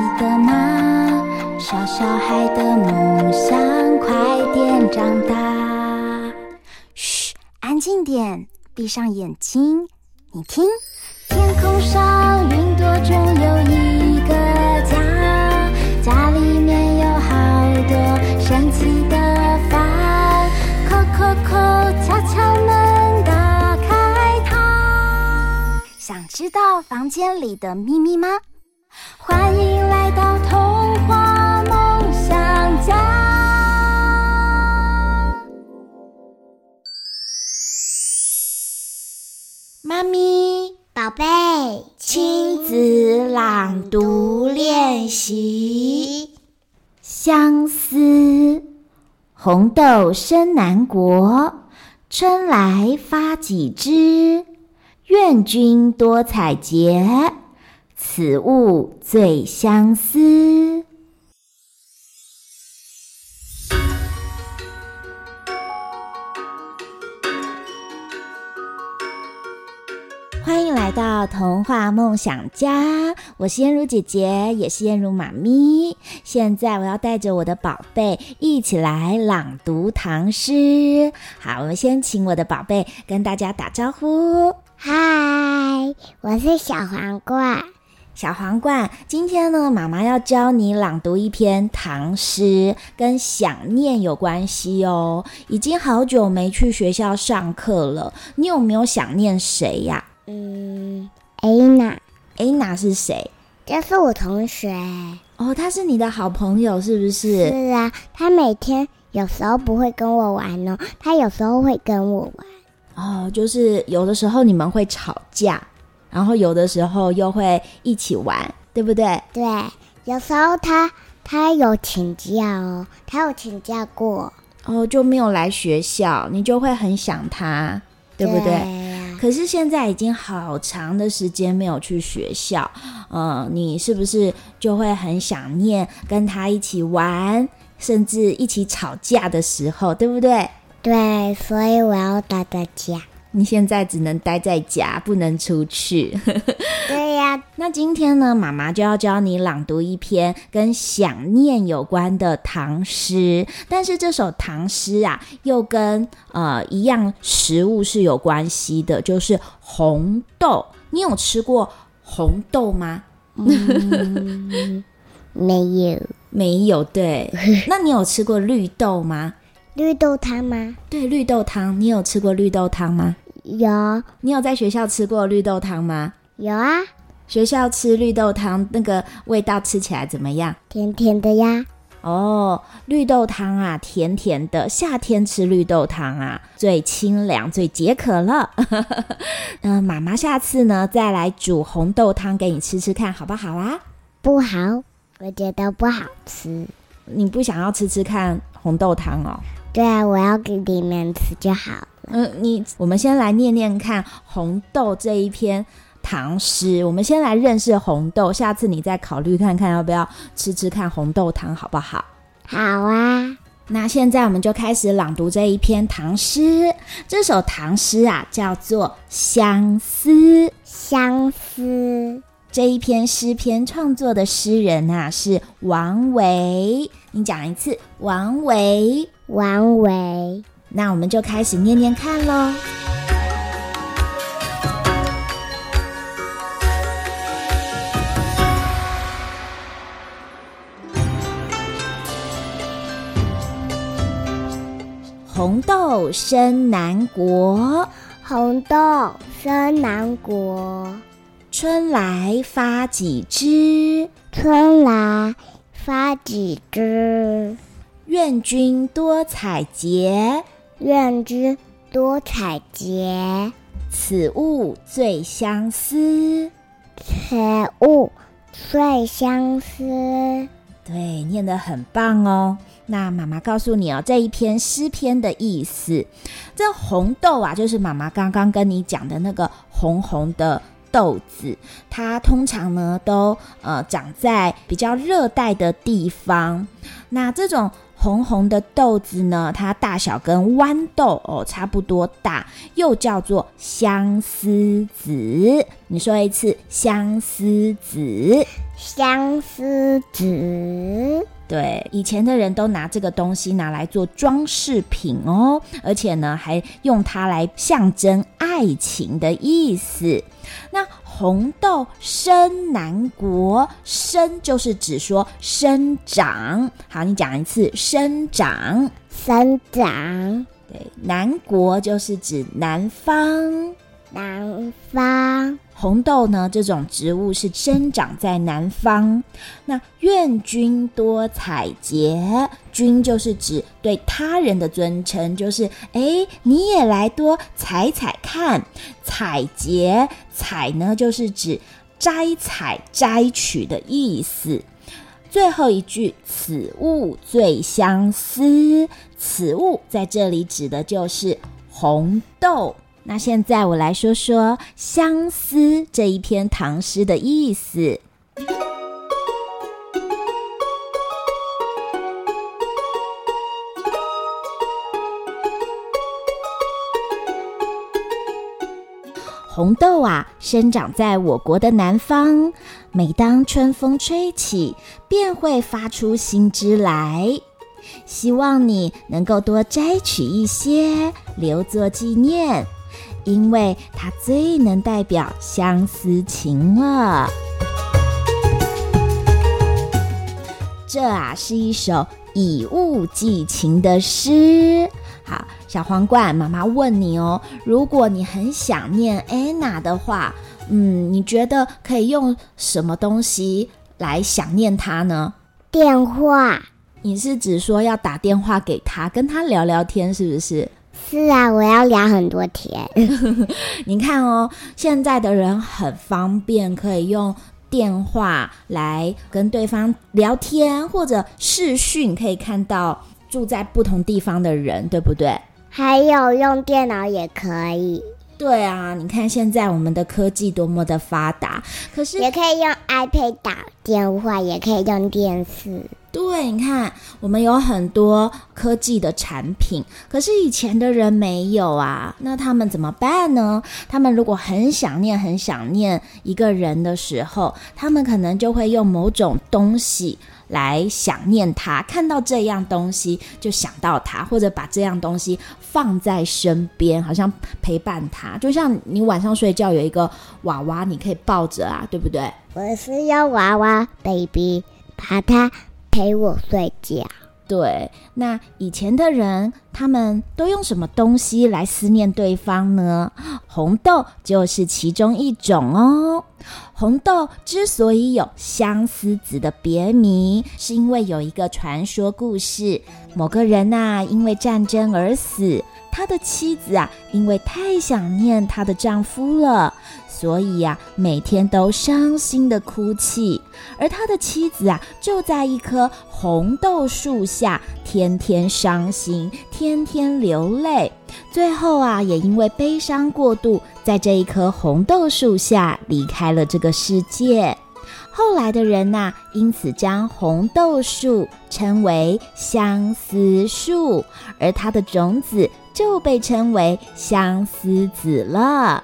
记得吗？小小孩的梦想，快点长大。嘘，安静点，闭上眼睛，你听，天空上云朵中有一个家，家里面有好多神奇的房，叩叩叩，敲敲门，打开它。想知道房间里的秘密吗？欢迎。妈咪，宝贝，亲子朗读练习。相思，红豆生南国，春来发几枝。愿君多采撷，此物最相思。欢迎来到童话梦想家，我是彦如姐姐，也是彦如妈咪。现在我要带着我的宝贝一起来朗读唐诗。好，我们先请我的宝贝跟大家打招呼。嗨，我是小黄瓜。小皇冠，今天呢，妈妈要教你朗读一篇唐诗，跟想念有关系哦。已经好久没去学校上课了，你有没有想念谁呀？嗯，Anna，Anna 是谁？这是我同学。哦，他是你的好朋友是不是？是啊，他每天有时候不会跟我玩哦，他有时候会跟我玩。哦，就是有的时候你们会吵架。然后有的时候又会一起玩，对不对？对，有时候他他有请假哦，他有请假过哦，就没有来学校，你就会很想他，对不对？可是现在已经好长的时间没有去学校，嗯，你是不是就会很想念跟他一起玩，甚至一起吵架的时候，对不对？对，所以我要待在家。你现在只能待在家，不能出去。对呀，那今天呢，妈妈就要教你朗读一篇跟想念有关的唐诗。但是这首唐诗啊，又跟呃一样食物是有关系的，就是红豆。你有吃过红豆吗？嗯，没有，没有。对，那你有吃过绿豆吗？绿豆汤吗？对，绿豆汤。你有吃过绿豆汤吗？有。你有在学校吃过绿豆汤吗？有啊。学校吃绿豆汤，那个味道吃起来怎么样？甜甜的呀。哦，绿豆汤啊，甜甜的。夏天吃绿豆汤啊，最清凉，最解渴了。嗯、呃，妈妈下次呢，再来煮红豆汤给你吃吃看，好不好啊？不好，我觉得不好吃。你不想要吃吃看红豆汤哦？对啊，我要给你们吃就好了。嗯，你我们先来念念看《红豆》这一篇唐诗。我们先来认识红豆，下次你再考虑看看要不要吃吃看红豆汤，好不好？好啊。那现在我们就开始朗读这一篇唐诗。这首唐诗啊，叫做《相思》。相思。这一篇诗篇创作的诗人啊，是王维。你讲一次，王维。王维，那我们就开始念念看喽。红豆生南国，红豆生南国。春来发几枝，春来发几枝。愿君多采擷，愿君多采撷。此物最相思，此物最相思。对，念得很棒哦。那妈妈告诉你哦，这一篇诗篇的意思，这红豆啊，就是妈妈刚刚跟你讲的那个红红的。豆子，它通常呢都呃长在比较热带的地方。那这种红红的豆子呢，它大小跟豌豆哦差不多大，又叫做相思子。你说一次，相思子，相思子。对，以前的人都拿这个东西拿来做装饰品哦，而且呢，还用它来象征爱情的意思。那红豆生南国，生就是指说生长。好，你讲一次，生长，生长。对，南国就是指南方。南方红豆呢，这种植物是生长在南方。那愿君多采撷，君就是指对他人的尊称，就是哎，你也来多采采看。采撷，采呢就是指摘采、摘取的意思。最后一句，此物最相思，此物在这里指的就是红豆。那现在我来说说《相思》这一篇唐诗的意思。红豆啊，生长在我国的南方，每当春风吹起，便会发出新枝来。希望你能够多摘取一些，留作纪念。因为它最能代表相思情了。这啊是一首以物寄情的诗。好，小皇冠，妈妈问你哦，如果你很想念安娜的话，嗯，你觉得可以用什么东西来想念她呢？电话。你是指说要打电话给她，跟她聊聊天，是不是？是啊，我要聊很多天。你看哦，现在的人很方便，可以用电话来跟对方聊天，或者视讯可以看到住在不同地方的人，对不对？还有用电脑也可以。对啊，你看现在我们的科技多么的发达，可是也可以用 iPad 打电话，也可以用电视。对，你看我们有很多科技的产品，可是以前的人没有啊，那他们怎么办呢？他们如果很想念、很想念一个人的时候，他们可能就会用某种东西。来想念他，看到这样东西就想到他，或者把这样东西放在身边，好像陪伴他。就像你晚上睡觉有一个娃娃，你可以抱着啊，对不对？我是要娃娃 baby，把它陪我睡觉。对，那以前的人他们都用什么东西来思念对方呢？红豆就是其中一种哦。红豆之所以有相思子的别名，是因为有一个传说故事：某个人呐、啊，因为战争而死，他的妻子啊，因为太想念她的丈夫了。所以呀、啊，每天都伤心的哭泣，而他的妻子啊，就在一棵红豆树下，天天伤心，天天流泪，最后啊，也因为悲伤过度，在这一棵红豆树下离开了这个世界。后来的人呐、因此将红豆树称为相思树，而它的种子就被称为相思子了。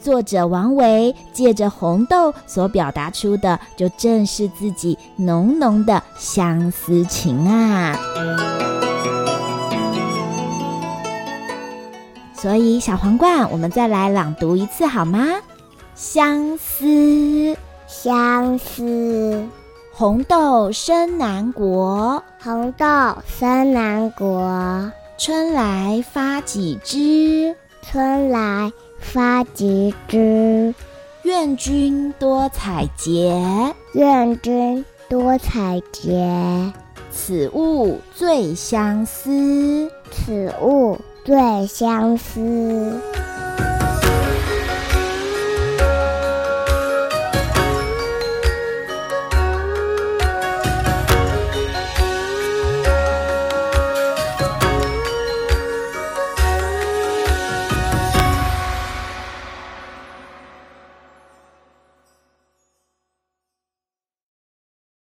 作者王维借着红豆所表达出的，就正是自己浓浓的相思情啊！所以，小皇冠，我们再来朗读一次好吗？相思，相思，红豆生南国，红豆生南国，春来发几枝，春来。发几枝，愿君多采撷，愿君多采撷。此物最相思，此物最相思。